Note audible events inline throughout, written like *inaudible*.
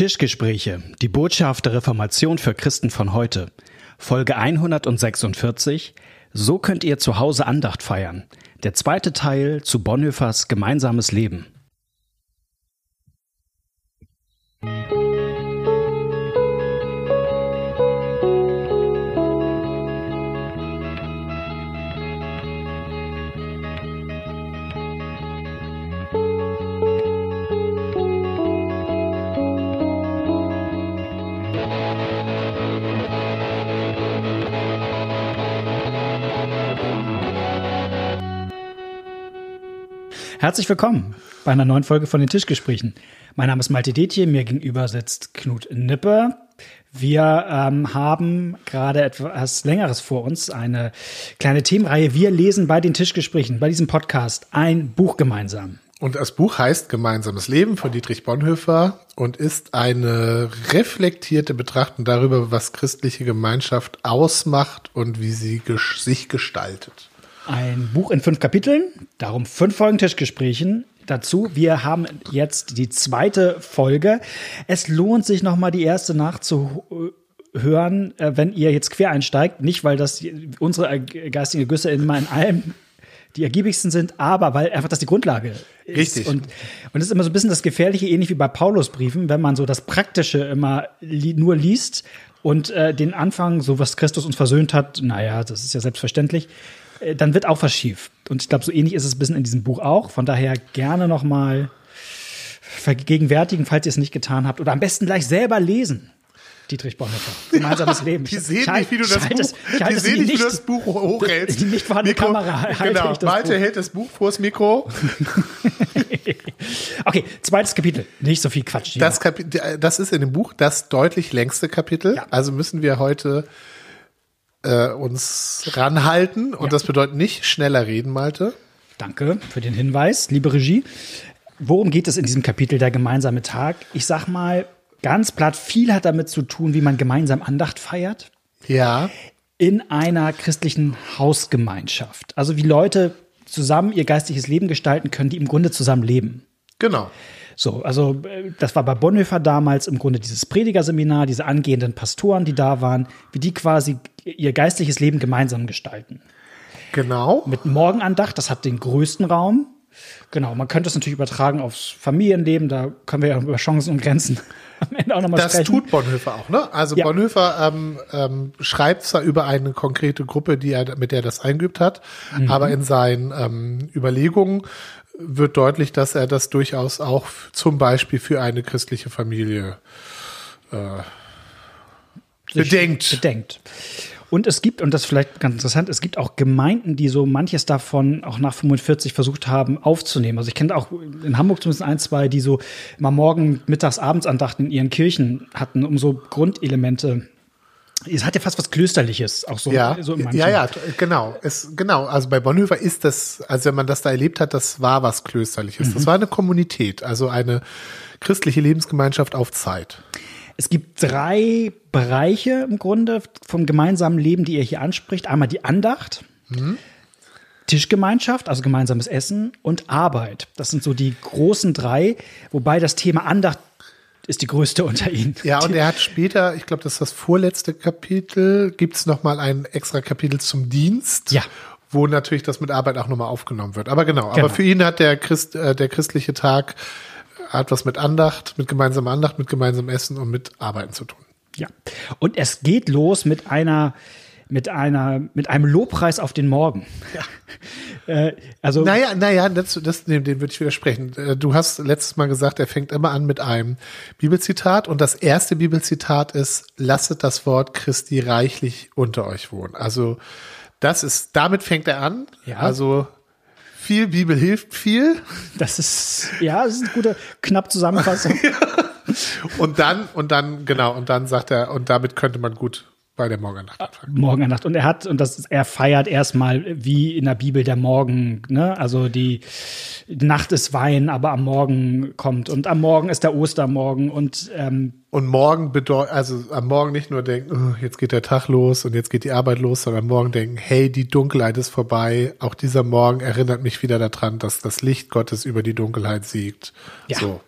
Tischgespräche, die Botschaft der Reformation für Christen von heute. Folge 146. So könnt ihr zu Hause Andacht feiern. Der zweite Teil zu Bonhoeffers gemeinsames Leben. Herzlich willkommen bei einer neuen Folge von den Tischgesprächen. Mein Name ist Malte Detje, mir gegenüber sitzt Knut Nippe. Wir ähm, haben gerade etwas Längeres vor uns, eine kleine Themenreihe. Wir lesen bei den Tischgesprächen, bei diesem Podcast, ein Buch gemeinsam. Und das Buch heißt Gemeinsames Leben von Dietrich Bonhoeffer und ist eine reflektierte Betrachtung darüber, was christliche Gemeinschaft ausmacht und wie sie sich gestaltet. Ein Buch in fünf Kapiteln, darum fünf Folgen Tischgesprächen. Dazu, wir haben jetzt die zweite Folge. Es lohnt sich nochmal die erste nachzuhören, äh, wenn ihr jetzt quer einsteigt. Nicht, weil das unsere geistigen Güsse immer in allem die ergiebigsten sind, aber weil einfach das die Grundlage ist. Richtig. Und, und das ist immer so ein bisschen das Gefährliche, ähnlich wie bei Paulusbriefen, wenn man so das Praktische immer li nur liest und äh, den Anfang, so was Christus uns versöhnt hat, naja, das ist ja selbstverständlich. Äh, dann wird auch was schief. Und ich glaube, so ähnlich ist es ein bisschen in diesem Buch auch. Von daher gerne noch mal vergegenwärtigen, falls ihr es nicht getan habt. Oder am besten gleich selber lesen. Dietrich Bonhoeffer. Gemeinsames Leben. *laughs* Die sehen nicht, wie du das Buch, die sehen nicht, wie du das Buch hochhältst. *laughs* Die nicht vorhandene Mikro, Kamera. *laughs* Genau. Malte hält das Buch vors Mikro. okay, zweites Kapitel. Nicht so viel Quatsch. Das, Kapitel, das ist in dem Buch das deutlich längste Kapitel. Ja. Also müssen wir heute äh, uns ranhalten. Und ja. das bedeutet nicht schneller reden, Malte. Danke für den Hinweis, liebe Regie. Worum geht es in diesem Kapitel der gemeinsame Tag? Ich sag mal ganz platt, viel hat damit zu tun, wie man gemeinsam Andacht feiert. Ja. In einer christlichen Hausgemeinschaft. Also wie Leute zusammen ihr geistliches Leben gestalten können, die im Grunde zusammen leben. Genau. So, also äh, das war bei Bonhoeffer damals im Grunde dieses Predigerseminar, diese angehenden Pastoren, die da waren, wie die quasi ihr geistliches Leben gemeinsam gestalten. Genau. Mit Morgenandacht, das hat den größten Raum. Genau, man könnte es natürlich übertragen aufs Familienleben, da können wir ja über Chancen und Grenzen *laughs* am Ende auch nochmal sprechen. Das tut Bonhoeffer auch, ne? Also ja. Bonhoeffer ähm, ähm, schreibt zwar über eine konkrete Gruppe, die er, mit der er das eingeübt hat, mhm. aber in seinen ähm, Überlegungen wird deutlich, dass er das durchaus auch zum Beispiel für eine christliche Familie äh, bedenkt. Bedenkt. Und es gibt, und das ist vielleicht ganz interessant, es gibt auch Gemeinden, die so manches davon auch nach 45 versucht haben aufzunehmen. Also ich kenne auch in Hamburg zumindest ein, zwei, die so immer morgen, mittags, abends Andachten in ihren Kirchen hatten, um so Grundelemente es hat ja fast was Klösterliches, auch so, ja, so Ja, ja, genau. Es, genau. Also bei Bonhoeffer ist das, also wenn man das da erlebt hat, das war was Klösterliches. Mhm. Das war eine Kommunität, also eine christliche Lebensgemeinschaft auf Zeit. Es gibt drei Bereiche im Grunde vom gemeinsamen Leben, die er hier anspricht. Einmal die Andacht, mhm. Tischgemeinschaft, also gemeinsames Essen und Arbeit. Das sind so die großen drei, wobei das Thema Andacht ist die größte unter ihnen. Ja, und er hat später, ich glaube, das ist das vorletzte Kapitel, gibt es nochmal ein extra Kapitel zum Dienst. Ja. Wo natürlich das mit Arbeit auch nochmal aufgenommen wird. Aber genau, genau. aber für ihn hat der, Christ, äh, der christliche Tag hat was mit Andacht, mit gemeinsamer Andacht, mit gemeinsamem Essen und mit Arbeiten zu tun. Ja. Und es geht los mit einer mit einer mit einem Lobpreis auf den Morgen. Ja. äh, also naja, naja, das, das, dem, dem würde ich widersprechen. Äh, du hast letztes Mal gesagt, er fängt immer an mit einem Bibelzitat und das erste Bibelzitat ist: Lasset das Wort Christi reichlich unter euch wohnen. Also das ist, damit fängt er an. Ja. Also viel Bibel hilft viel. Das ist ja, das ist eine gute knapp Zusammenfassung. *laughs* und dann und dann genau und dann sagt er und damit könnte man gut bei der Morgennacht anfangen. Morgennacht. Und er hat, und das, er feiert erstmal wie in der Bibel der Morgen, ne? Also die, die Nacht ist Wein, aber am Morgen kommt. Und am Morgen ist der Ostermorgen und ähm, und morgen bedeutet, also am Morgen nicht nur denken, oh, jetzt geht der Tag los und jetzt geht die Arbeit los, sondern am Morgen denken, hey, die Dunkelheit ist vorbei. Auch dieser Morgen erinnert mich wieder daran, dass das Licht Gottes über die Dunkelheit siegt. Ja. So.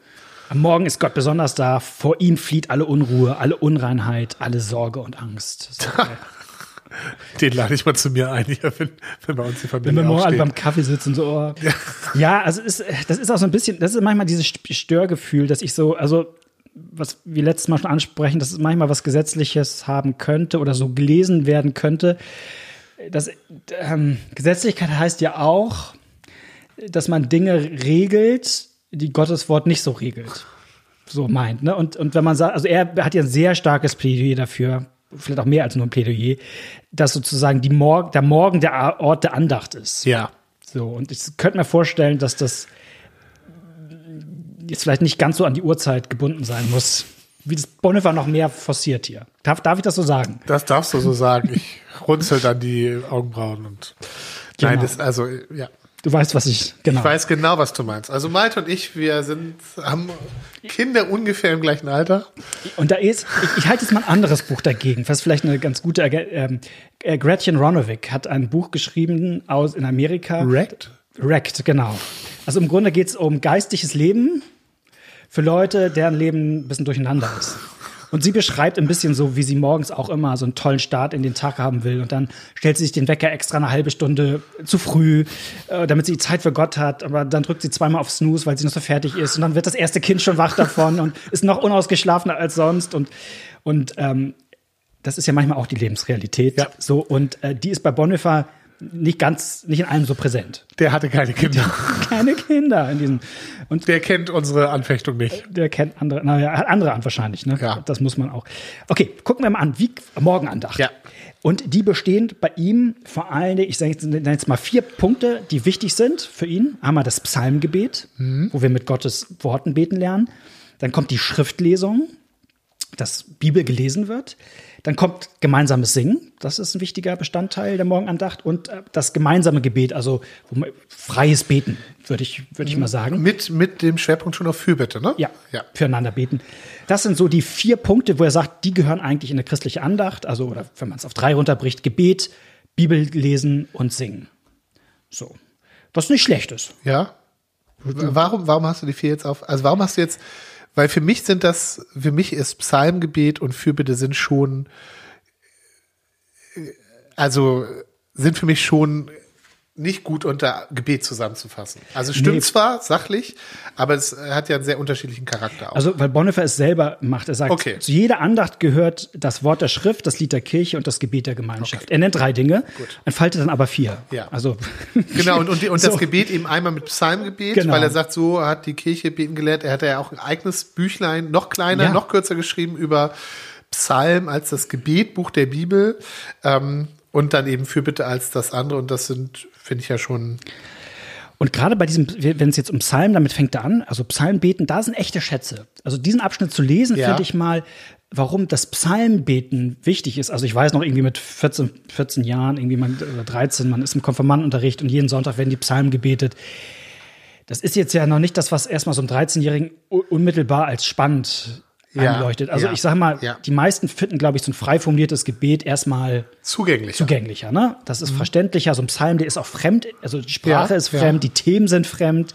Am Morgen ist Gott besonders da. Vor ihm flieht alle Unruhe, alle Unreinheit, alle Sorge und Angst. *laughs* Den lade ich mal zu mir ein, ja, wenn, wenn bei uns die Familie Wenn wir morgen beim Kaffee sitzen, so. Oh. Ja. ja, also ist, das ist auch so ein bisschen, das ist manchmal dieses Störgefühl, dass ich so, also was wir letztes Mal schon ansprechen, dass es manchmal was Gesetzliches haben könnte oder so gelesen werden könnte. Das, ähm, Gesetzlichkeit heißt ja auch, dass man Dinge regelt, die Gottes Wort nicht so regelt. So meint, ne? Und, und wenn man sagt, also er hat ja ein sehr starkes Plädoyer dafür, vielleicht auch mehr als nur ein Plädoyer, dass sozusagen die Mor der Morgen der Ort der Andacht ist. Ja. So, und ich könnte mir vorstellen, dass das jetzt vielleicht nicht ganz so an die Uhrzeit gebunden sein muss, wie das Bonhoeffer noch mehr forciert hier. Darf, darf ich das so sagen? Das darfst du so sagen. Ich runzel dann die Augenbrauen und genau. nein, das, also, ja. Du weißt, was ich genau. Ich weiß genau, was du meinst. Also Malte und ich, wir sind haben Kinder ungefähr im gleichen Alter. Und da ist, ich, ich halte jetzt mal ein anderes Buch dagegen, was vielleicht eine ganz gute. Ähm, äh, Gretchen Ronovic hat ein Buch geschrieben aus in Amerika. Wrecked. Wrecked, genau. Also im Grunde geht es um geistliches Leben für Leute, deren Leben ein bisschen durcheinander ist. Und sie beschreibt ein bisschen so, wie sie morgens auch immer so einen tollen Start in den Tag haben will. Und dann stellt sie sich den Wecker extra eine halbe Stunde zu früh, äh, damit sie Zeit für Gott hat. Aber dann drückt sie zweimal auf Snooze, weil sie noch so fertig ist. Und dann wird das erste Kind schon wach davon und ist noch unausgeschlafener als sonst. Und, und ähm, das ist ja manchmal auch die Lebensrealität. Ja. So, und äh, die ist bei Bonhoeffer nicht ganz, nicht in allem so präsent. Der hatte keine Kinder. *laughs* keine Kinder in diesem. Und der kennt unsere Anfechtung nicht. Der kennt andere, naja, hat andere an wahrscheinlich, ne? Ja. Das muss man auch. Okay, gucken wir mal an, wie Morgenandacht. Ja. Und die bestehen bei ihm vor allen Dingen, ich sage jetzt, jetzt mal vier Punkte, die wichtig sind für ihn. Einmal das Psalmgebet, mhm. wo wir mit Gottes Worten beten lernen. Dann kommt die Schriftlesung, dass Bibel gelesen wird. Dann kommt gemeinsames Singen, das ist ein wichtiger Bestandteil der Morgenandacht und äh, das gemeinsame Gebet, also freies Beten, würde ich, würde ich mal sagen. Mit, mit dem Schwerpunkt schon auf Fürbitte, ne? Ja, ja, füreinander beten. Das sind so die vier Punkte, wo er sagt, die gehören eigentlich in eine christliche Andacht, also oder wenn man es auf drei runterbricht, Gebet, Bibel lesen und singen. So. Was nicht schlecht ist. Ja. Warum, warum hast du die vier jetzt auf? Also warum hast du jetzt weil für mich sind das, für mich ist Psalmgebet und Fürbitte sind schon, also sind für mich schon nicht gut unter Gebet zusammenzufassen. Also stimmt nee. zwar sachlich, aber es hat ja einen sehr unterschiedlichen Charakter auch. Also weil Bonhoeffer es selber macht, er sagt, okay. zu jeder Andacht gehört das Wort der Schrift, das Lied der Kirche und das Gebet der Gemeinschaft. Okay. Er nennt drei Dinge, Gut. entfaltet dann aber vier. Ja. Also *laughs* genau und, und, und *laughs* so. das Gebet eben einmal mit Psalmgebet, genau. weil er sagt, so hat die Kirche beten gelehrt. Er hat ja auch ein eigenes Büchlein, noch kleiner, ja. noch kürzer geschrieben über Psalm als das Gebetbuch der Bibel. Ähm, und dann eben Fürbitte als das andere. Und das sind finde ich ja schon. Und gerade bei diesem, wenn es jetzt um Psalmen, damit fängt er an, also Psalmbeten, da sind echte Schätze. Also diesen Abschnitt zu lesen, ja. finde ich mal, warum das Psalmbeten wichtig ist. Also ich weiß noch irgendwie mit 14, 14 Jahren, irgendwie man, oder 13, man ist im Konfirmandenunterricht und jeden Sonntag werden die Psalmen gebetet. Das ist jetzt ja noch nicht das, was erstmal so einem 13-Jährigen unmittelbar als spannend ja, einleuchtet. Also ja, ich sag mal, ja. die meisten finden, glaube ich, so ein frei formuliertes Gebet erstmal zugänglicher. Zugänglicher, ne? Das ist mhm. verständlicher. So ein Psalm, der ist auch fremd, also die Sprache ist fremd, die Themen sind fremd.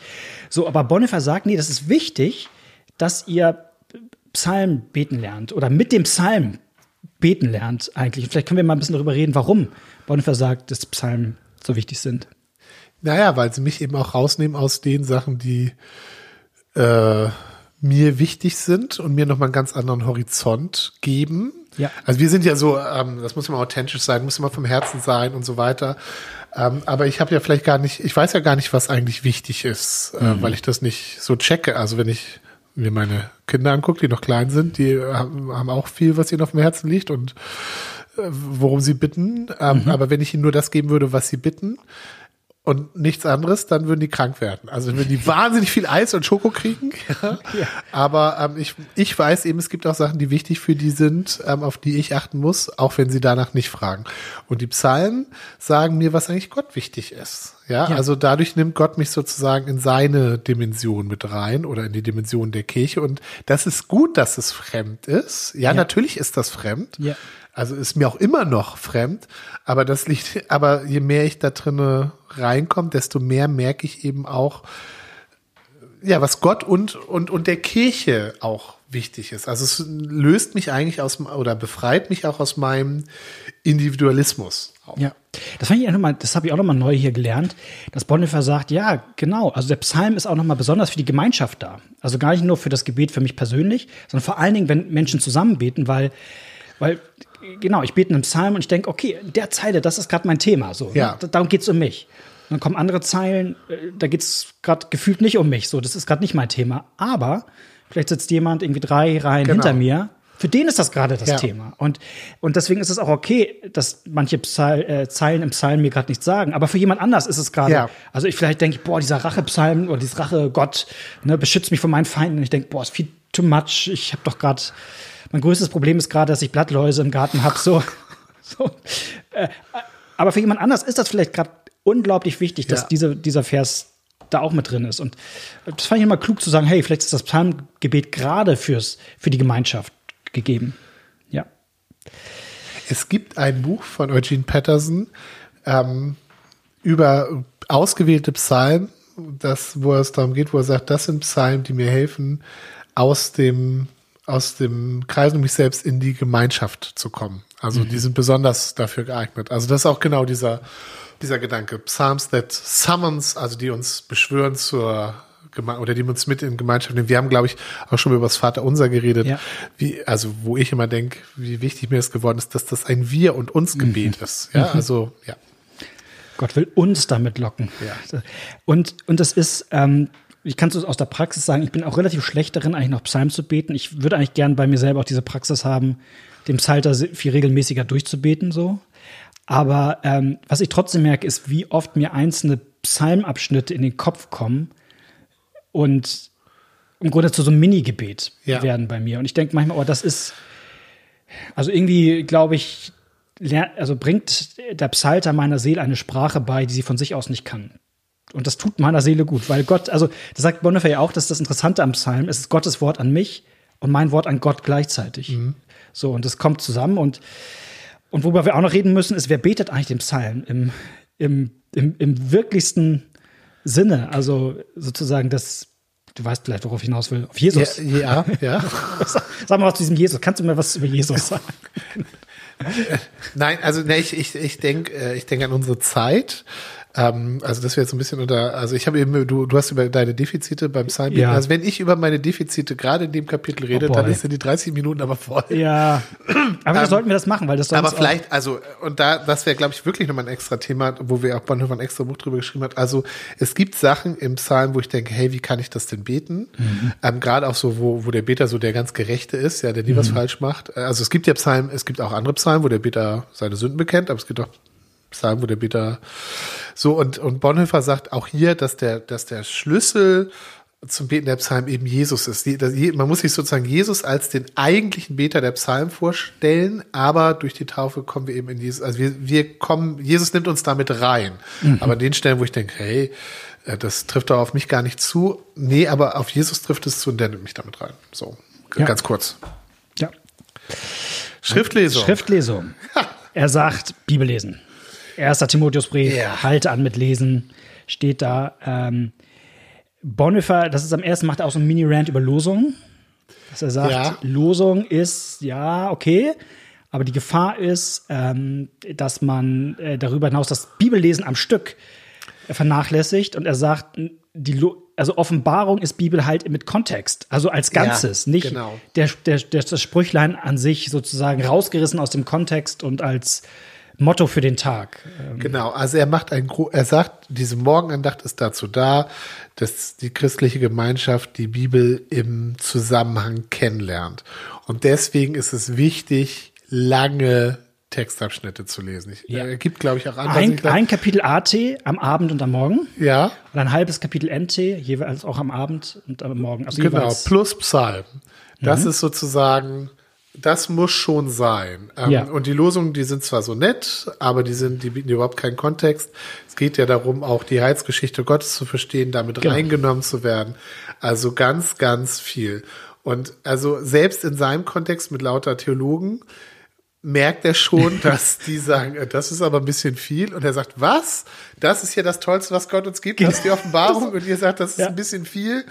So, aber Bonhoeffer sagt, nee, das ist wichtig, dass ihr Psalm beten lernt oder mit dem Psalm beten lernt eigentlich. Vielleicht können wir mal ein bisschen darüber reden, warum Bonhoeffer sagt, dass Psalmen so wichtig sind. Naja, weil sie mich eben auch rausnehmen aus den Sachen, die äh, mir wichtig sind und mir nochmal einen ganz anderen Horizont geben. Ja. Also wir sind ja so, ähm, das muss immer authentisch sein, muss immer vom Herzen sein und so weiter. Ähm, aber ich habe ja vielleicht gar nicht, ich weiß ja gar nicht, was eigentlich wichtig ist, äh, mhm. weil ich das nicht so checke. Also wenn ich mir meine Kinder angucke, die noch klein sind, die haben, haben auch viel, was ihnen auf dem Herzen liegt und äh, worum sie bitten. Ähm, mhm. Aber wenn ich ihnen nur das geben würde, was sie bitten, und nichts anderes, dann würden die krank werden. Also würden die *laughs* wahnsinnig viel Eis und Schoko kriegen. *laughs* Ja. ja. Aber ähm, ich, ich weiß eben, es gibt auch Sachen, die wichtig für die sind, ähm, auf die ich achten muss, auch wenn sie danach nicht fragen. Und die Psalmen sagen mir, was eigentlich Gott wichtig ist. Ja, ja, also dadurch nimmt Gott mich sozusagen in seine Dimension mit rein oder in die Dimension der Kirche. Und das ist gut, dass es fremd ist. Ja, ja. natürlich ist das fremd. Ja. Also ist mir auch immer noch fremd, aber das liegt, *laughs* aber je mehr ich da drinne reinkomme, desto mehr merke ich eben auch, ja, was Gott und, und, und der Kirche auch wichtig ist. Also es löst mich eigentlich aus oder befreit mich auch aus meinem Individualismus. Auch. Ja, das fand ich auch noch mal, das habe ich auch noch mal neu hier gelernt, dass Bonhoeffer sagt, ja, genau, also der Psalm ist auch noch mal besonders für die Gemeinschaft da. Also gar nicht nur für das Gebet für mich persönlich, sondern vor allen Dingen, wenn Menschen zusammen beten, weil, weil genau, ich bete einen Psalm und ich denke, okay, der Zeile, das ist gerade mein Thema, so, ne? ja. Ne? darum geht's um mich. Und dann kommen andere Zeilen, äh, da geht's gerade gefühlt nicht um mich, so, das ist gerade nicht mein Thema. Aber vielleicht sitzt jemand irgendwie drei Reihen genau. hinter mir für den ist das gerade das ja. Thema. Und, und deswegen ist es auch okay, dass manche Psal äh, Zeilen im Psalm mir gerade nichts sagen. Aber für jemand anders ist es gerade. Ja. Also ich vielleicht denke, boah, dieser Rache-Psalm oder dieses Rache-Gott ne, beschützt mich vor meinen Feinden. Und ich denke, boah, ist viel too much. Ich habe doch gerade, mein größtes Problem ist gerade, dass ich Blattläuse im Garten habe. So, *laughs* so. Äh, aber für jemand anders ist das vielleicht gerade unglaublich wichtig, dass ja. diese, dieser Vers da auch mit drin ist. Und das fand ich immer klug zu sagen, hey, vielleicht ist das Psalmgebet gerade fürs, für die Gemeinschaft gegeben. Ja. Es gibt ein Buch von Eugene Patterson ähm, über ausgewählte Psalmen, das, wo es darum geht, wo er sagt, das sind Psalmen, die mir helfen, aus dem, aus dem Kreis um mich selbst in die Gemeinschaft zu kommen. Also mhm. die sind besonders dafür geeignet. Also das ist auch genau dieser, dieser Gedanke. Psalms that summons, also die uns beschwören zur oder die uns mit in Gemeinschaft nehmen. Wir haben, glaube ich, auch schon über das Vaterunser geredet, ja. wie, also wo ich immer denke, wie wichtig mir das geworden ist, dass das ein Wir und uns Gebet mhm. ist. Ja, mhm. also ja. Gott will uns damit locken. Ja. Und und das ist ähm, ich kann es aus der Praxis sagen, ich bin auch relativ schlecht darin, eigentlich noch Psalm zu beten. Ich würde eigentlich gern bei mir selber auch diese Praxis haben, dem Psalter viel regelmäßiger durchzubeten, so. Aber ähm, was ich trotzdem merke, ist, wie oft mir einzelne Psalmabschnitte in den Kopf kommen, und im Grunde zu so einem Mini-Gebet ja. werden bei mir. Und ich denke manchmal, oh, das ist, also irgendwie glaube ich, also bringt der Psalter meiner Seele eine Sprache bei, die sie von sich aus nicht kann. Und das tut meiner Seele gut, weil Gott, also das sagt Bonhoeffer ja auch, dass das Interessante am Psalm ist, ist Gottes Wort an mich und mein Wort an Gott gleichzeitig. Mhm. So, und das kommt zusammen und, und worüber wir auch noch reden müssen, ist, wer betet eigentlich den Psalm im, im, im, im wirklichsten Sinne. Also sozusagen das, du weißt vielleicht, worauf ich hinaus will, auf Jesus. Ja, ja. ja. *laughs* Sag mal was zu diesem Jesus. Kannst du mir was über Jesus *laughs* sagen? Nein, also ne, ich, ich, ich denke äh, ich denk an unsere Zeit. Ähm, also das wäre jetzt ein bisschen unter, also ich habe eben, du, du hast über deine Defizite beim Psalm. Ja. Also wenn ich über meine Defizite gerade in dem Kapitel rede, oh dann ist ja die 30 Minuten aber voll. Ja. Aber ähm, sollten wir das machen, weil das sonst Aber vielleicht, also, und da, das wäre, glaube ich, wirklich nochmal ein extra Thema, wo wir auch Bonhoeffer ein extra Buch drüber geschrieben hat. Also es gibt Sachen im Psalm, wo ich denke, hey, wie kann ich das denn beten? Mhm. Ähm, gerade auch so, wo, wo der Beter so der ganz Gerechte ist, ja, der nie mhm. was falsch macht. Also es gibt ja Psalmen, es gibt auch andere Psalmen, wo der Beter seine Sünden bekennt, aber es gibt auch Psalmen, wo der Beter so, und, und Bonhoeffer sagt auch hier, dass der, dass der Schlüssel zum Beten der Psalm eben Jesus ist. Man muss sich sozusagen Jesus als den eigentlichen Beter der Psalm vorstellen, aber durch die Taufe kommen wir eben in Jesus. Also wir, wir kommen, Jesus nimmt uns damit rein. Mhm. Aber an den Stellen, wo ich denke, hey, äh, das trifft doch auf mich gar nicht zu. Nee, aber auf Jesus trifft es zu und der nimmt mich damit rein. So, ja. ganz kurz. Ja. Schriftlesung. Schriftlesung. *laughs* Er sagt, Bibel lesen. Erster Timotheusbrief, ja. halte an mit Lesen, steht da. Ähm, Bonhoeffer, das ist am ersten, macht er auch so ein Mini-Rant über Losung. Dass er sagt, ja. Losung ist, ja, okay, aber die Gefahr ist, ähm, dass man äh, darüber hinaus das Bibellesen am Stück vernachlässigt und er sagt, die Lo also Offenbarung ist Bibel halt mit Kontext, also als Ganzes, ja, nicht genau. der, der, der, das Sprüchlein an sich sozusagen rausgerissen aus dem Kontext und als Motto für den Tag. Ähm, genau, also er macht ein, er sagt, diese Morgenandacht ist dazu da, dass die christliche Gemeinschaft die Bibel im Zusammenhang kennenlernt. Und deswegen ist es wichtig, lange Textabschnitte zu lesen. Ich, ja. äh, gibt, glaube ich, auch andere. Ein, ein, Kapitel AT am Abend und am Morgen. Ja. Und ein halbes Kapitel NT, jeweils auch am Abend und am Morgen. Also genau, jeweils. plus Psalm. Das mhm. ist sozusagen das muss schon sein. Ähm, ja. Und die Losungen, die sind zwar so nett, aber die sind, die bieten überhaupt keinen Kontext. Es geht ja darum, auch die Heilsgeschichte Gottes zu verstehen, damit genau. reingenommen zu werden. Also ganz, ganz viel. Und also selbst in seinem Kontext mit lauter Theologen merkt er schon, *laughs* dass die sagen, äh, das ist aber ein bisschen viel. Und er sagt, was? Das ist ja das Tollste, was Gott uns gibt. Das ist die Offenbarung. *laughs* Und ihr sagt, das ist ja. ein bisschen viel.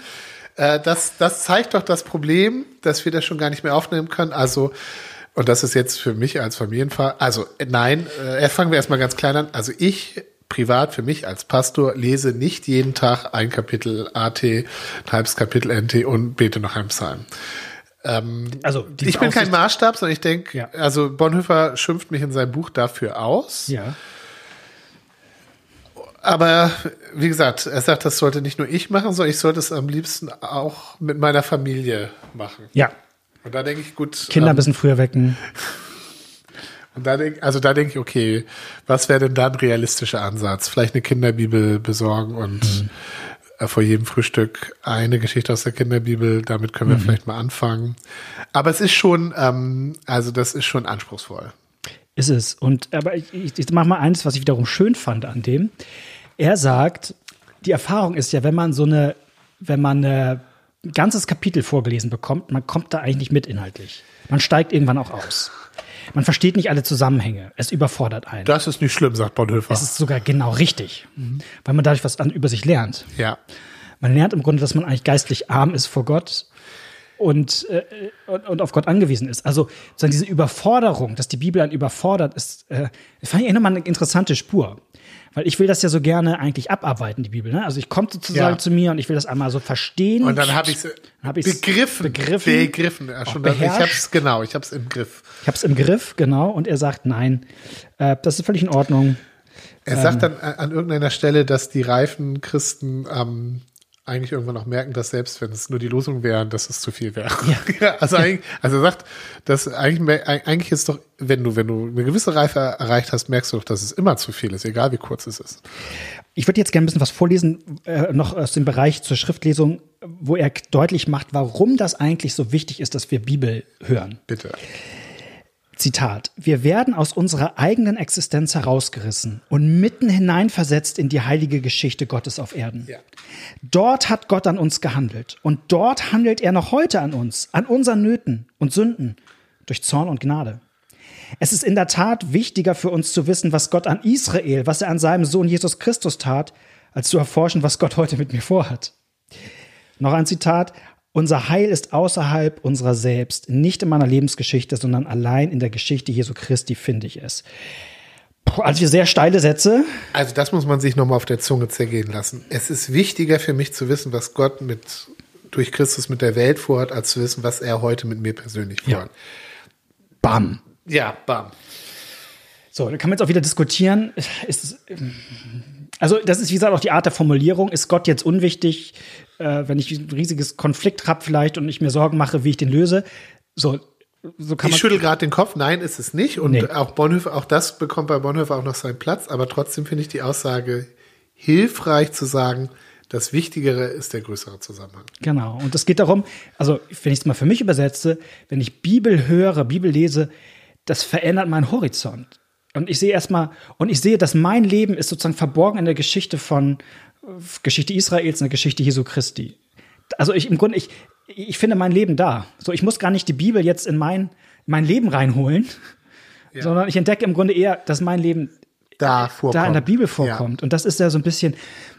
Äh, das, das zeigt doch das Problem, dass wir das schon gar nicht mehr aufnehmen können. Also, und das ist jetzt für mich als Familienvater, also nein, äh, fangen wir erstmal ganz klein an. Also ich privat für mich als Pastor lese nicht jeden Tag ein Kapitel AT, ein halbes Kapitel NT und bete noch ein Psalm. Ähm, also ich bin kein Maßstab, sondern ich denke, ja. also Bonhoeffer schimpft mich in seinem Buch dafür aus. Ja. Aber wie gesagt, er sagt, das sollte nicht nur ich machen, sondern ich sollte es am liebsten auch mit meiner Familie machen. Ja. Und da denke ich, gut. Kinder ähm, ein bisschen früher wecken. *laughs* Und da denk, also da denke ich, okay, was wäre denn da ein realistischer Ansatz? Vielleicht eine Kinderbibel besorgen und mhm. Äh, vor jedem Frühstück eine Geschichte aus der Kinderbibel. Damit können wir mhm. vielleicht mal anfangen. Aber es ist schon, ähm, also das ist schon anspruchsvoll. Ist es. Und aber ich, ich, ich mache mal eins, was ich wiederum schön fand an dem. Er sagt, die Erfahrung ist ja, wenn man so eine, wenn man ein ganzes Kapitel vorgelesen bekommt, man kommt da eigentlich nicht mit inhaltlich. Man steigt irgendwann auch aus. Man versteht nicht alle Zusammenhänge. Es überfordert einen. Das ist nicht schlimm, sagt Bonhoeffer. Es ist sogar genau richtig, mhm. weil man dadurch was an, über sich lernt. Ja. Man lernt im Grunde, dass man eigentlich geistlich arm ist vor Gott und, äh, und, und, auf Gott angewiesen ist. Also sozusagen diese Überforderung, dass die Bibel einen überfordert, ist, äh, fand ich nochmal eine interessante Spur. Weil ich will das ja so gerne eigentlich abarbeiten, die Bibel. Ne? Also ich komme sozusagen ja. zu mir und ich will das einmal so verstehen. Und dann habe ich es hab begriffen. Begriffen. Begriffen. Ja, schon ich habe es genau, ich habe es im Griff. Ich habe es im Griff, genau. Und er sagt, nein, äh, das ist völlig in Ordnung. Er ähm, sagt dann an irgendeiner Stelle, dass die reifen Christen ähm, eigentlich irgendwann auch merken, dass selbst wenn es nur die Losung wären, dass es zu viel wäre. Ja. *laughs* also, eigentlich, also er sagt, dass eigentlich, eigentlich ist doch, wenn du, wenn du eine gewisse Reife erreicht hast, merkst du doch, dass es immer zu viel ist, egal wie kurz es ist. Ich würde jetzt gerne ein bisschen was vorlesen, äh, noch aus dem Bereich zur Schriftlesung, wo er deutlich macht, warum das eigentlich so wichtig ist, dass wir Bibel hören. Bitte. Zitat, wir werden aus unserer eigenen Existenz herausgerissen und mitten hineinversetzt in die heilige Geschichte Gottes auf Erden. Ja. Dort hat Gott an uns gehandelt und dort handelt er noch heute an uns, an unseren Nöten und Sünden durch Zorn und Gnade. Es ist in der Tat wichtiger für uns zu wissen, was Gott an Israel, was er an seinem Sohn Jesus Christus tat, als zu erforschen, was Gott heute mit mir vorhat. Noch ein Zitat. Unser Heil ist außerhalb unserer selbst, nicht in meiner Lebensgeschichte, sondern allein in der Geschichte Jesu Christi finde ich es. Puh, also sehr steile Sätze. Also das muss man sich nochmal auf der Zunge zergehen lassen. Es ist wichtiger für mich zu wissen, was Gott mit durch Christus mit der Welt vorhat, als zu wissen, was er heute mit mir persönlich vorhat. Ja. Bam. Ja, bam. So, da kann man jetzt auch wieder diskutieren. Ist, also, das ist, wie gesagt, auch die Art der Formulierung. Ist Gott jetzt unwichtig? äh, wenn ich ein riesiges Konflikt habe vielleicht und ich mir Sorgen mache, wie ich den löse. So, so kann ich schüttel gerade den Kopf, nein, ist es nicht. Und nee. auch Bonhoeffer, auch das bekommt bei Bonhoeffer auch noch seinen Platz. Aber trotzdem finde ich die Aussage hilfreich zu sagen, das Wichtigere ist der größere Zusammenhang. Genau. Und es geht darum, also wenn ich es mal für mich übersetze, wenn ich Bibel höre, Bibel lese, das verändert meinen Horizont. Und ich sehe erstmal, und ich sehe, dass mein Leben ist sozusagen verborgen in der Geschichte von, Geschichte Israels, eine Geschichte Jesu Christi. Also ich im Grunde, ich, ich finde mein Leben da. So, ich muss gar nicht die Bibel jetzt in mein, mein Leben reinholen, ja. sondern ich entdecke im Grunde eher, dass mein Leben da, vorkommt. da in der Bibel vorkommt. Ja. Und das ist ja so ein bisschen,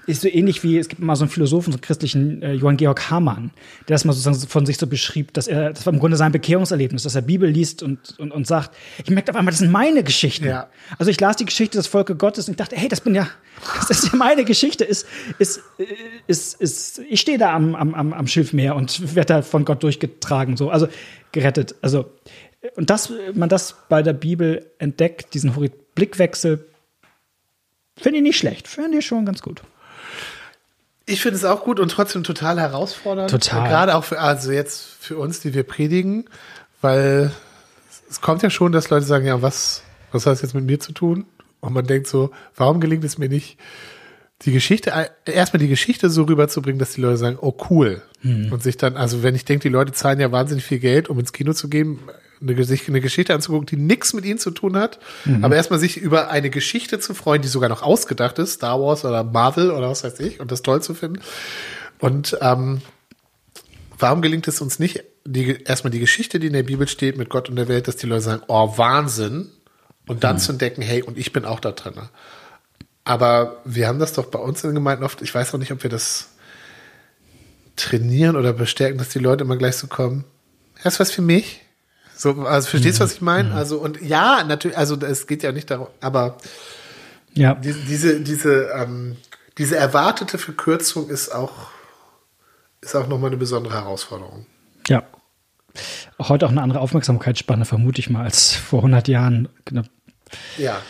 ist so ähnlich wie, es gibt mal so einen Philosophen, so einen christlichen äh, Johann Georg Hamann, der das mal sozusagen von sich so beschrieb, dass er, das war im Grunde sein Bekehrungserlebnis, dass er Bibel liest und, und, und sagt, ich merke auf einmal, das sind meine Geschichten. Ja. Also ich las die Geschichte des Volkes Gottes und ich dachte, hey, das bin ja, *laughs* das ist ja meine Geschichte, ist, ist, ist, ist, ich stehe da am, am, am Schilfmeer und *laughs* werde da von Gott durchgetragen, so, also gerettet. Also, und dass man das bei der Bibel entdeckt, diesen Blickwechsel, finde ich nicht schlecht, finde ich schon ganz gut. Ich finde es auch gut und trotzdem total herausfordernd. Total. Gerade auch für, also jetzt für uns, die wir predigen, weil es kommt ja schon, dass Leute sagen, ja, was, was hat das jetzt mit mir zu tun? Und man denkt so, warum gelingt es mir nicht, die Geschichte, äh, erstmal die Geschichte so rüberzubringen, dass die Leute sagen, oh cool. Hm. Und sich dann, also wenn ich denke, die Leute zahlen ja wahnsinnig viel Geld, um ins Kino zu gehen, eine, sich eine Geschichte anzugucken, die nichts mit ihnen zu tun hat, mhm. aber erstmal sich über eine Geschichte zu freuen, die sogar noch ausgedacht ist, Star Wars oder Marvel oder was weiß ich, und das toll zu finden. Und ähm, warum gelingt es uns nicht, die, erstmal die Geschichte, die in der Bibel steht, mit Gott und der Welt, dass die Leute sagen, oh, Wahnsinn, und dann mhm. zu entdecken, hey, und ich bin auch da drin. Aber wir haben das doch bei uns in den Gemeinden oft, ich weiß auch nicht, ob wir das trainieren oder bestärken, dass die Leute immer gleich so kommen. Das ist was für mich. So, also verstehst du, was ich meine? Mhm. Also, und ja, natürlich, also es geht ja nicht darum, aber ja. Die, diese, diese, ähm, diese erwartete Verkürzung ist auch, ist auch nochmal eine besondere Herausforderung. Ja. Heute auch eine andere Aufmerksamkeitsspanne, vermute ich mal, als vor 100 Jahren. Ja.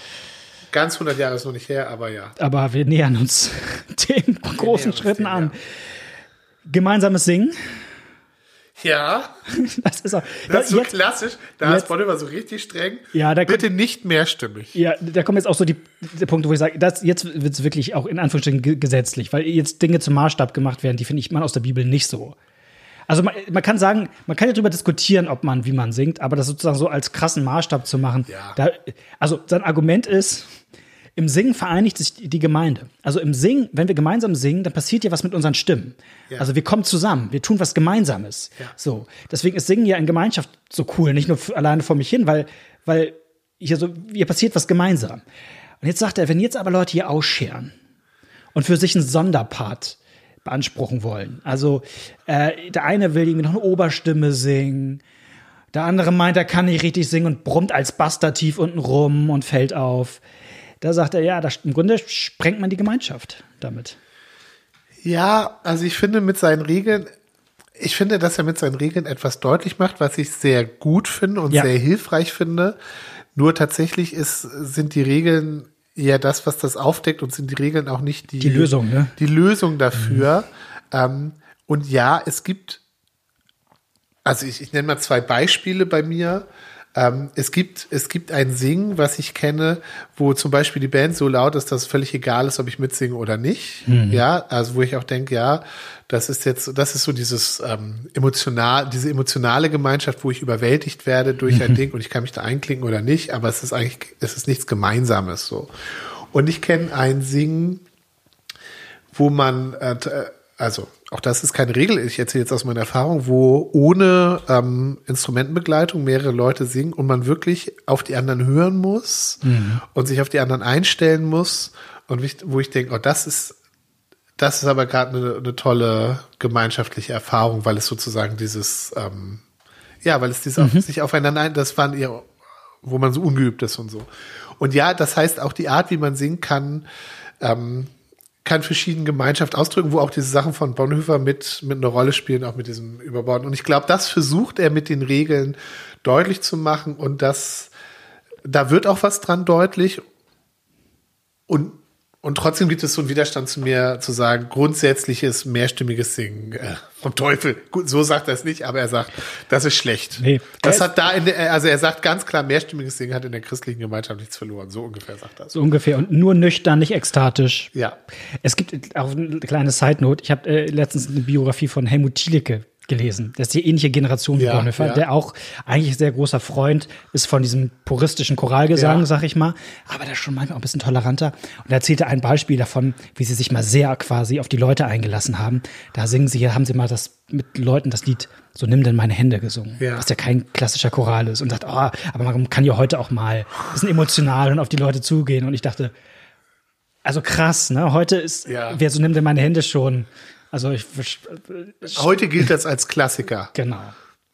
Ganz 100 Jahre ist noch nicht her, aber ja. Aber wir nähern uns *laughs* den wir großen Schritten dem, an. Ja. Gemeinsames Singen. Ja. *laughs* Das ist auch. Das ist so jetzt, klassisch. Da jetzt, ist Bonhoeffer so richtig streng. Ja, da Bitte kommt, nicht mehrstimmig. Ja, da kommen jetzt auch so die, die Punkte, wo ich sage, das, jetzt wird es wirklich auch in Anführungsstrichen gesetzlich, weil jetzt Dinge zum Maßstab gemacht werden, die finde ich man aus der Bibel nicht so. Also man, man, kann sagen, man kann ja darüber diskutieren, ob man, wie man singt, aber das sozusagen so als krassen Maßstab zu machen. Ja. Da, also sein Argument ist, im Singen vereinigt sich die Gemeinde. Also im Singen, wenn wir gemeinsam singen, dann passiert ja was mit unseren Stimmen. Ja. Also wir kommen zusammen, wir tun was Gemeinsames. Ja. So, deswegen ist Singen ja in Gemeinschaft so cool, nicht nur alleine vor mich hin, weil, weil hier so, hier passiert was gemeinsam. Und jetzt sagt er, wenn jetzt aber Leute hier ausscheren und für sich einen Sonderpart beanspruchen wollen. Also äh, der eine will irgendwie noch eine Oberstimme singen, der andere meint, er kann nicht richtig singen und brummt als Buster tief unten rum und fällt auf. Da sagt er, ja, das, im Grunde sprengt man die Gemeinschaft damit. Ja, also ich finde mit seinen Regeln, ich finde, dass er mit seinen Regeln etwas deutlich macht, was ich sehr gut finde und ja. sehr hilfreich finde. Nur tatsächlich ist, sind die Regeln eher das, was das aufdeckt und sind die Regeln auch nicht die, die Lösung, ne? Die Lösung dafür. Mhm. Ähm, und ja, es gibt, also ich, ich nenne mal zwei Beispiele bei mir. Ähm, es gibt, es gibt ein Singen, was ich kenne, wo zum Beispiel die Band so laut ist, dass es völlig egal ist, ob ich mitsinge oder nicht. Mhm. Ja, also wo ich auch denke, ja, das ist jetzt, das ist so dieses ähm, emotional, diese emotionale Gemeinschaft, wo ich überwältigt werde durch mhm. ein Ding und ich kann mich da einklinken oder nicht, aber es ist eigentlich, es ist nichts Gemeinsames so. Und ich kenne ein Singen, wo man, äh, also auch das ist keine Regel, ich erzähle jetzt aus meiner Erfahrung, wo ohne ähm, Instrumentenbegleitung mehrere Leute singen und man wirklich auf die anderen hören muss mhm. und sich auf die anderen einstellen muss und wo ich denke, oh, das ist das ist aber gerade eine, eine tolle gemeinschaftliche Erfahrung, weil es sozusagen dieses ähm, ja, weil es dieses mhm. auf, sich aufeinander ein, das waren eher, wo man so ungeübt ist und so. Und ja, das heißt auch die Art, wie man singt, kann ähm, kann verschiedene Gemeinschaft ausdrücken, wo auch diese Sachen von Bonhoeffer mit, mit einer Rolle spielen, auch mit diesem Überborden. Und ich glaube, das versucht er mit den Regeln deutlich zu machen und das, da wird auch was dran deutlich. Und und trotzdem gibt es so einen Widerstand zu mir, zu sagen, grundsätzliches mehrstimmiges Singen äh, vom Teufel. Gut, so sagt er es nicht, aber er sagt, das ist schlecht. Nee, das hat da in der, also er sagt ganz klar, mehrstimmiges Singen hat in der christlichen Gemeinschaft nichts verloren. So ungefähr sagt er. So ungefähr. Und nur nüchtern, nicht ekstatisch. Ja. Es gibt auch eine kleine Side-Note. Ich habe äh, letztens eine Biografie von Helmut Thielicke gelesen. Das ist die ähnliche Generation wie ja, Bonhoeffer, ja. der auch eigentlich sehr großer Freund ist von diesem puristischen Choralgesang, ja. sag ich mal, aber der ist schon manchmal auch ein bisschen toleranter. Und er erzählte ein Beispiel davon, wie sie sich mal sehr quasi auf die Leute eingelassen haben. Da singen sie, haben sie mal das mit Leuten das Lied so nimm denn meine Hände gesungen, ja. was ja kein klassischer Choral ist und sagt, oh, aber man kann ja heute auch mal ein bisschen emotional und auf die Leute zugehen. Und ich dachte, also krass, ne? Heute ist, ja. wer so nimmt denn meine Hände schon also ich, Heute gilt das als Klassiker. Genau.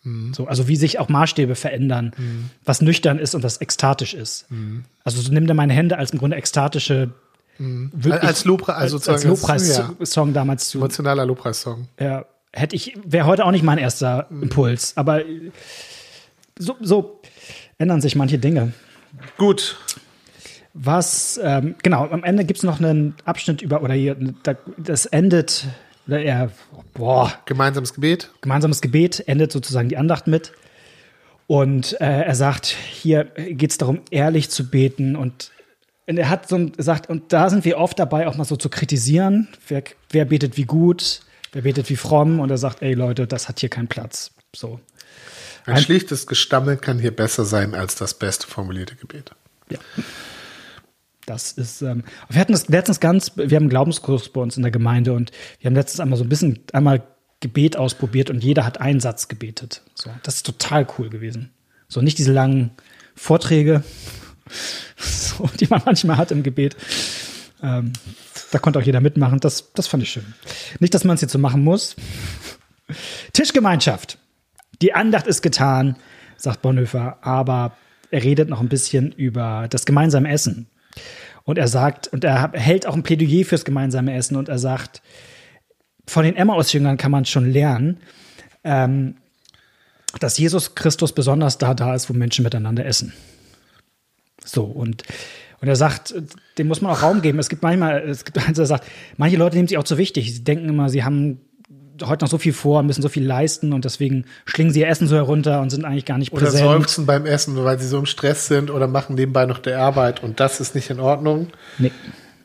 Mhm. So, also wie sich auch Maßstäbe verändern, mhm. was nüchtern ist und was ekstatisch ist. Mhm. Also so nimm dir meine Hände als im Grunde ekstatische mhm. als Lobpreis, also als, als Lobpreis-Song ja. damals zu. Emotionaler Lobpreis-Song. Ja, hätte ich, wäre heute auch nicht mein erster mhm. Impuls, aber so, so ändern sich manche Dinge. Gut. Was, ähm, genau, am Ende gibt es noch einen Abschnitt über, oder hier, das endet oder er, boah. Gemeinsames Gebet. Gemeinsames Gebet endet sozusagen die Andacht mit. Und äh, er sagt, hier geht es darum, ehrlich zu beten. Und, und er hat so gesagt, und da sind wir oft dabei, auch mal so zu kritisieren. Wer, wer betet wie gut, wer betet wie fromm. Und er sagt, ey Leute, das hat hier keinen Platz. So. Ein, Ein schlichtes Gestammel kann hier besser sein als das beste formulierte Gebet. Ja. Das ist, ähm, wir hatten das letztens ganz, wir haben einen Glaubenskurs bei uns in der Gemeinde und wir haben letztens einmal so ein bisschen einmal Gebet ausprobiert und jeder hat einen Satz gebetet. So, das ist total cool gewesen. So nicht diese langen Vorträge, *laughs* so, die man manchmal hat im Gebet. Ähm, da konnte auch jeder mitmachen. Das, das fand ich schön. Nicht, dass man es jetzt so machen muss. *laughs* Tischgemeinschaft. Die Andacht ist getan, sagt Bonhoeffer, aber er redet noch ein bisschen über das gemeinsame Essen. Und er sagt, und er hält auch ein Plädoyer fürs gemeinsame Essen und er sagt, von den Emmaus-Jüngern kann man schon lernen, ähm, dass Jesus Christus besonders da da ist, wo Menschen miteinander essen. So, und, und er sagt, dem muss man auch Raum geben. Es gibt manchmal, es gibt eins, der sagt, manche Leute nehmen sich auch zu wichtig. Sie denken immer, sie haben heute noch so viel vor, müssen so viel leisten und deswegen schlingen sie ihr Essen so herunter und sind eigentlich gar nicht präsent. Oder seufzen beim Essen, weil sie so im Stress sind oder machen nebenbei noch der Arbeit und das ist nicht in Ordnung. Nee.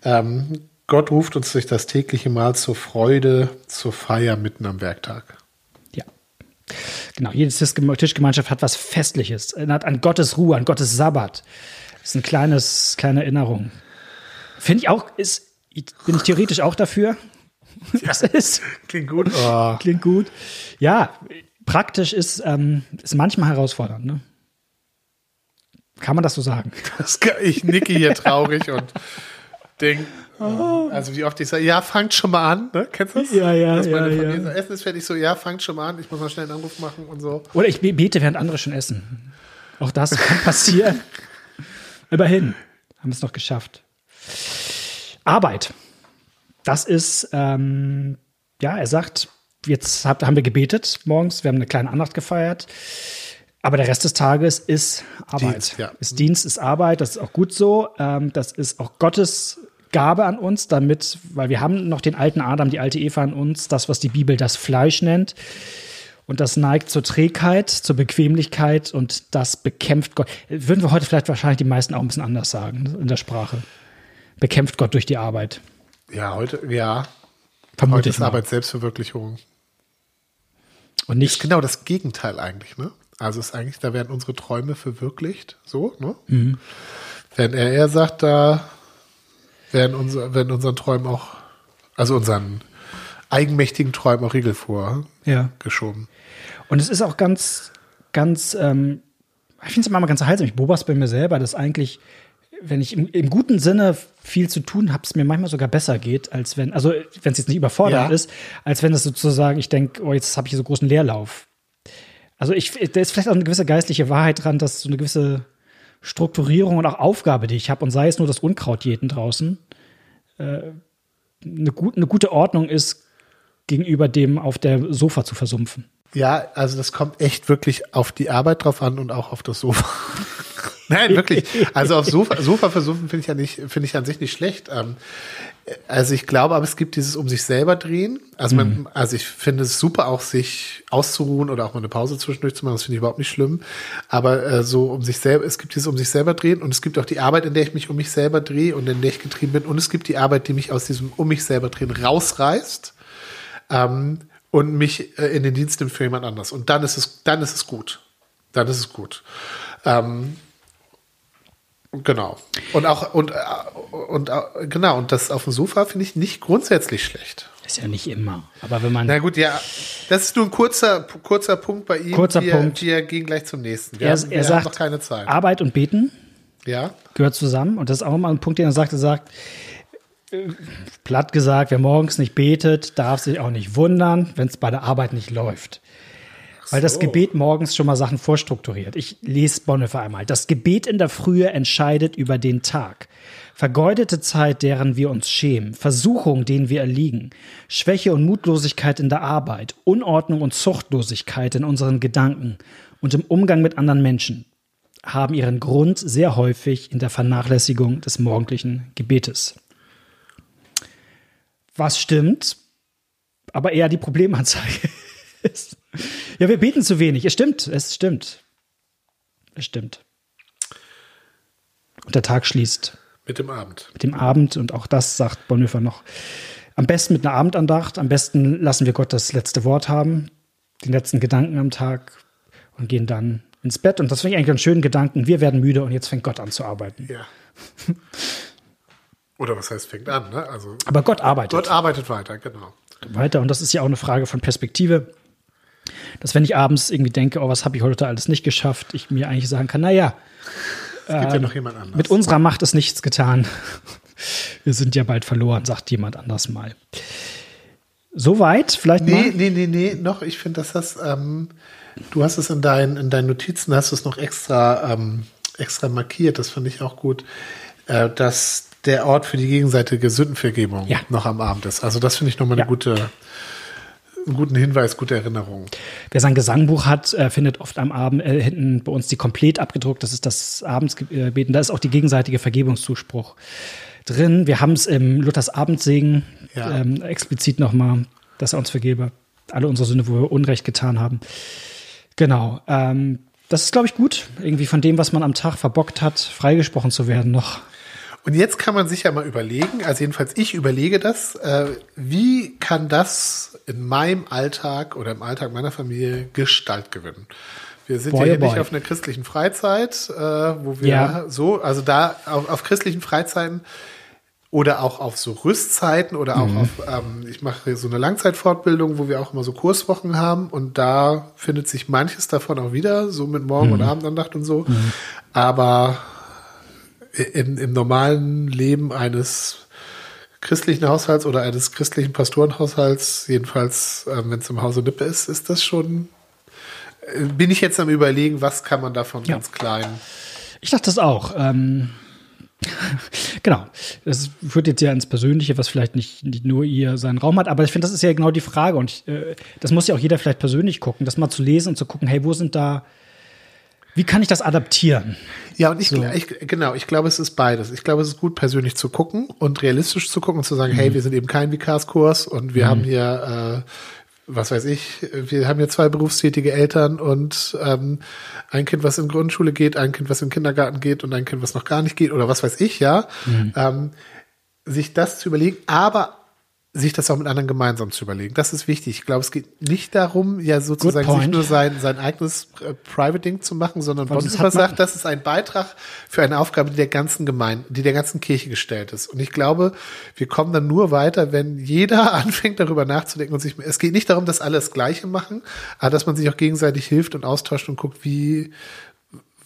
Ähm, Gott ruft uns durch das tägliche Mahl zur Freude, zur Feier mitten am Werktag. Ja. Genau, jede Tischgemeinschaft hat was Festliches, erinnert an Gottes Ruhe, an Gottes Sabbat. Das ist ein kleines, kleine Erinnerung. Finde ich auch, ist, bin ich theoretisch auch dafür. *laughs* Das ist. Klingt gut. *laughs* Oh. Klingt gut. Ja, praktisch ist, ähm, ist manchmal herausfordernd, ne? Kann man das so sagen? *laughs* Das kann, ich nicke hier traurig und denke, oh. also wie oft ich sage, ja, fangt schon mal an, ne? Kennst du das? Ja, ja, Dass ja, ja. Sagt, Essen ist fertig, so, ja, fangt schon mal an, ich muss mal schnell einen Anruf machen und so. Oder ich bete, während andere schon essen. Auch das kann passieren. Immerhin haben es noch geschafft. Arbeit. Das ist, ähm, ja, er sagt, jetzt hab, haben wir gebetet morgens, wir haben eine kleine Andacht gefeiert. Aber der Rest des Tages ist Arbeit. Dienst, ja. Ist Dienst, ist Arbeit, das ist auch gut so. Ähm, das ist auch Gottes Gabe an uns, damit, weil wir haben noch den alten Adam, die alte Eva an uns, das, was die Bibel das Fleisch nennt. Und das neigt zur Trägheit, zur Bequemlichkeit und das bekämpft Gott. Würden wir heute vielleicht wahrscheinlich die meisten auch ein bisschen anders sagen in der Sprache. Bekämpft Gott durch die Arbeit. Ja, heute, ja. Vermute heute ist Arbeit Selbstverwirklichung. Und nicht. Ist genau das Gegenteil eigentlich, ne? Also ist eigentlich, da werden unsere Träume verwirklicht, so, ne? Mhm. Wenn er eher sagt, da werden, unser, werden unseren Träumen auch, also unseren eigenmächtigen Träumen auch Riegel vorgeschoben. Ja. Und es ist auch ganz, ganz, ähm, ich finde es immer ganz heilsam. Ich beobachte bei mir selber, dass eigentlich wenn ich im, im, guten Sinne viel zu tun habe, es mir manchmal sogar besser geht, als wenn, also wenn es jetzt nicht überfordernd ja. ist, als wenn es sozusagen, ich denke, oh, jetzt habe ich hier so großen Leerlauf. Also ich, da ist vielleicht auch eine gewisse geistliche Wahrheit dran, dass so eine gewisse Strukturierung und auch Aufgabe, die ich habe, und sei es nur das Unkraut jeden draußen, äh, eine, gut, eine gute Ordnung ist, gegenüber dem auf der Sofa zu versumpfen. Ja, also das kommt echt wirklich auf die Arbeit drauf an und auch auf das Sofa. Nein, wirklich. Also auf Sofa, Sofa versuchen finde ich ja nicht, finde ich an sich nicht schlecht. Ähm, also ich glaube, aber es gibt dieses um sich selber drehen. Also man, mhm. also ich finde es super, auch sich auszuruhen oder auch mal eine Pause zwischendurch zu machen. Das finde ich überhaupt nicht schlimm. Aber äh, so um sich selber, es gibt dieses um sich selber drehen und es gibt auch die Arbeit, in der ich mich um mich selber drehe und in der ich getrieben bin. Und es gibt die Arbeit, die mich aus diesem um mich selber drehen rausreißt. Ähm, und mich äh, in den Dienst nimmt für jemand anders. Und dann ist es, dann ist es gut. Dann ist es gut. Ähm, Genau. Und auch, und, und, und genau, und das auf dem Sofa finde ich nicht grundsätzlich schlecht. Ist ja nicht immer. Aber wenn man. Na gut, ja, das ist nur ein kurzer, kurzer Punkt bei ihm. Kurzer wir, Punkt. Wir gehen gleich zum nächsten. Wir, er, haben, wir er sagt, noch keine Zeit. Arbeit und Beten ja. gehört zusammen. Und das ist auch immer ein Punkt, den er sagt. Er sagt, äh, platt gesagt, wer morgens nicht betet, darf sich auch nicht wundern, wenn es bei der Arbeit nicht läuft. Weil das Gebet morgens schon mal Sachen vorstrukturiert. Ich lese Bonhoeffer einmal. Das Gebet in der Frühe entscheidet über den Tag. Vergeudete Zeit, deren wir uns schämen, Versuchung, denen wir erliegen, Schwäche und Mutlosigkeit in der Arbeit, Unordnung und Zuchtlosigkeit in unseren Gedanken und im Umgang mit anderen Menschen haben ihren Grund sehr häufig in der Vernachlässigung des morgendlichen Gebetes. Was stimmt, aber eher die Problemanzeige *laughs* ist. Ja, wir beten zu wenig. Es stimmt, es stimmt. Es stimmt. Und der Tag schließt. Mit dem Abend. Mit dem Abend und auch das sagt Bonhoeffer noch. Am besten mit einer Abendandacht. Am besten lassen wir Gott das letzte Wort haben, den letzten Gedanken am Tag und gehen dann ins Bett. Und das finde ich eigentlich einen schönen Gedanken. Wir werden müde und jetzt fängt Gott an zu arbeiten. Ja. Oder was heißt fängt an, ne? Also, Aber Gott arbeitet. Gott arbeitet weiter, genau. weiter. Und das ist ja auch eine Frage von Perspektive. Dass wenn ich abends irgendwie denke, oh, was habe ich heute alles nicht geschafft, ich mir eigentlich sagen kann, naja, es gibt äh, ja noch jemand anders. Mit unserer Macht ist nichts getan. *laughs* Wir sind ja bald verloren, sagt jemand anders mal. Soweit, vielleicht nee, mal. Nee, nee, nee, noch. Ich finde, dass das, ähm, du hast es in, dein, in deinen Notizen, hast du es noch extra, ähm, extra markiert. Das finde ich auch gut, äh, dass der Ort für die gegenseitige Sündenvergebung ja. noch am Abend ist. Also das finde ich nochmal eine ja. gute, einen guten Hinweis, gute Erinnerung. Wer sein Gesangbuch hat, äh, findet oft am Abend äh, hinten bei uns die komplett abgedruckt. Das ist das Abendsbeten. Da ist auch die gegenseitige Vergebungszuspruch drin. Wir haben es im Luthers Abendsegen ja. ähm, explizit nochmal, dass er uns vergebe. Alle unsere Sünde, wo wir Unrecht getan haben. Genau. Ähm, das ist, glaube ich, gut, irgendwie von dem, was man am Tag verbockt hat, freigesprochen zu werden noch. Und jetzt kann man sich ja mal überlegen, also jedenfalls ich überlege das, äh, wie kann das in meinem Alltag oder im Alltag meiner Familie Gestalt gewinnen? Wir sind boy, ja hier boy. nicht auf einer christlichen Freizeit, äh, wo wir ja. so, also da auf, auf christlichen Freizeiten oder auch auf so Rüstzeiten oder auch mhm. auf, ähm, ich mache so eine Langzeitfortbildung, wo wir auch immer so Kurswochen haben und da findet sich manches davon auch wieder, so mit Morgen- mhm. und Abendandacht und so. Mhm. Aber in, im normalen Leben eines christlichen Haushalts oder eines christlichen Pastorenhaushalts, jedenfalls äh, wenn es im Hause Nippe ist, ist das schon, äh, bin ich jetzt am überlegen, was kann man davon ja. ganz klein. Ich dachte das auch. Ähm *laughs* genau. Das führt jetzt ja ins Persönliche, was vielleicht nicht, nicht nur ihr seinen Raum hat, aber ich finde, das ist ja genau die Frage und ich, äh, das muss ja auch jeder vielleicht persönlich gucken, das mal zu lesen und zu gucken, hey, wo sind da, wie kann ich das adaptieren? Ja, und ich, so. ich genau, ich glaube, es ist beides. Ich glaube, es ist gut, persönlich zu gucken und realistisch zu gucken und zu sagen, mhm. hey, wir sind eben kein Vikarskurs und wir mhm. haben hier äh, was weiß ich, wir haben hier zwei berufstätige Eltern und ähm, ein Kind, was in Grundschule geht, ein Kind, was im Kindergarten geht und ein Kind, was noch gar nicht geht oder was weiß ich, ja. Mhm. Ähm, sich das zu überlegen, aber sich das auch mit anderen gemeinsam zu überlegen. Das ist wichtig. Ich glaube, es geht nicht darum, ja sozusagen sich nur sein, sein eigenes äh, Private-Ding zu machen, sondern Bonhoeffer sagt, das ist ein Beitrag für eine Aufgabe, die der ganzen Gemeinde, die der ganzen Kirche gestellt ist. Und ich glaube, wir kommen dann nur weiter, wenn jeder *laughs* anfängt, darüber nachzudenken und sich, es geht nicht darum, dass alle das Gleiche machen, aber dass man sich auch gegenseitig hilft und austauscht und guckt, wie,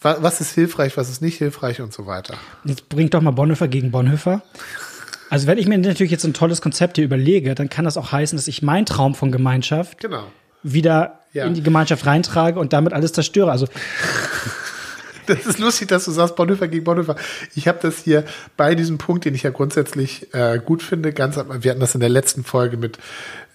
was ist hilfreich, was ist nicht hilfreich und so weiter. Jetzt bringt doch mal Bonhoeffer gegen Bonhoeffer. Also wenn ich mir natürlich jetzt ein tolles Konzept hier überlege, dann kann das auch heißen, dass ich meinen Traum von Gemeinschaft genau. wieder ja. in die Gemeinschaft reintrage und damit alles zerstöre. Also *laughs* das ist lustig, dass du sagst Bonhoeffer gegen Bonhoeffer. Ich habe das hier bei diesem Punkt, den ich ja grundsätzlich äh, gut finde, ganz, wir hatten das in der letzten Folge mit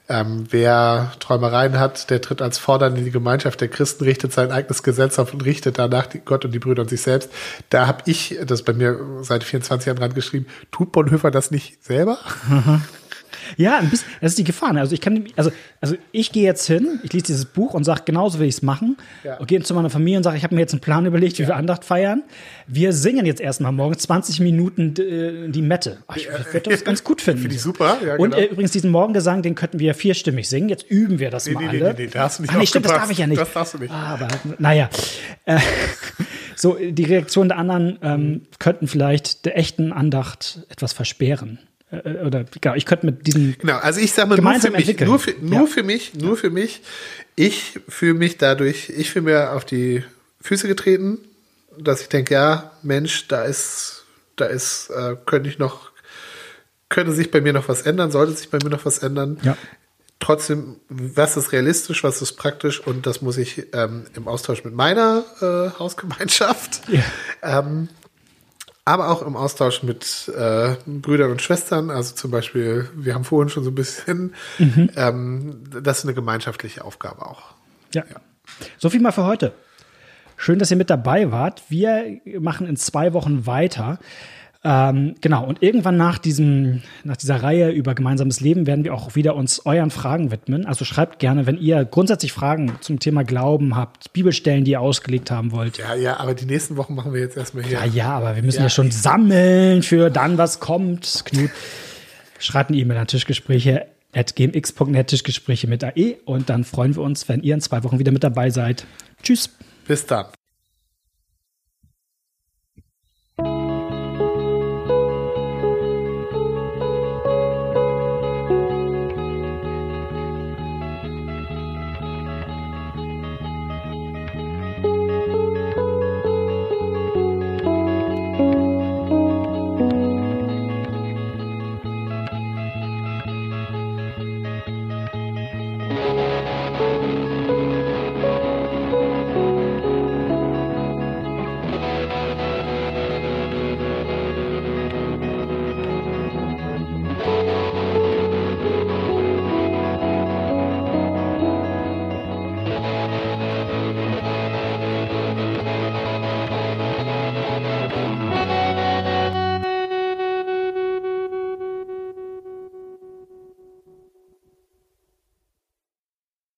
ähm, wer Träumereien hat, der tritt als Fordern in die Gemeinschaft der Christen, richtet sein eigenes Gesetz auf und richtet danach Gott und die Brüder und sich selbst. Da habe ich, das bei mir seit 24 Jahren dran geschrieben, tut Bonhoeffer das nicht selber? *laughs* Ja, ein bisschen, das ist die Gefahr. Ne? Also ich kann, also, also ich gehe jetzt hin, ich lese dieses Buch und sage, genauso will ich es machen. Ja. Und gehe zu meiner Familie und sage, ich habe mir jetzt einen Plan überlegt, wie ja. wir Andacht feiern. Wir singen jetzt erstmal morgen 20 Minuten äh, die Mette. Ach, ich werde das ganz gut *laughs* finden. Finde ich super. Ja, und genau. äh, übrigens diesen Morgengesang, den könnten wir vierstimmig singen. Jetzt üben wir das nee, mal nee, alle. Nee, nee, nee, da hast du nicht Ach, nee, stimmt, das darf ich ja nicht. Das darfst du nicht. Ah, aber naja. Äh, *laughs* so, die Reaktionen der anderen ähm, könnten vielleicht der echten Andacht etwas versperren. Äh, oder genau, ich könnte mit diesem genau, also ich sage mal nur für mich, nur für, nur ja. für mich, nur für mich. Ich fühle mich dadurch, ich fühle mir auf die Füße getreten, dass ich denke, ja, Mensch, da ist, da ist, äh, könnte ich noch, könnte sich bei mir noch was ändern, sollte sich bei mir noch was ändern. Ja. Trotzdem, was ist realistisch, was ist praktisch und das muss ich ähm, im Austausch mit meiner äh, Hausgemeinschaft ja. ähm, aber auch im Austausch mit äh, Brüdern und Schwestern. Also zum Beispiel, wir haben vorhin schon so ein bisschen, mhm. ähm, das ist eine gemeinschaftliche Aufgabe auch. Ja. ja. So viel mal für heute. Schön, dass ihr mit dabei wart. Wir machen in zwei Wochen weiter. Ähm, genau, und irgendwann nach, diesem, nach dieser Reihe über gemeinsames Leben werden wir auch wieder uns euren Fragen widmen. Also schreibt gerne, wenn ihr grundsätzlich Fragen zum Thema Glauben habt, Bibelstellen, die ihr ausgelegt haben wollt. Ja, ja, aber die nächsten Wochen machen wir jetzt erstmal hier. Ja, ja, aber wir müssen ja, ja schon sammeln für dann, was kommt. Knut, schreibt eine E-Mail an Tischgespräche at gmx.net Tischgespräche mit AE und dann freuen wir uns, wenn ihr in zwei Wochen wieder mit dabei seid. Tschüss. Bis dann.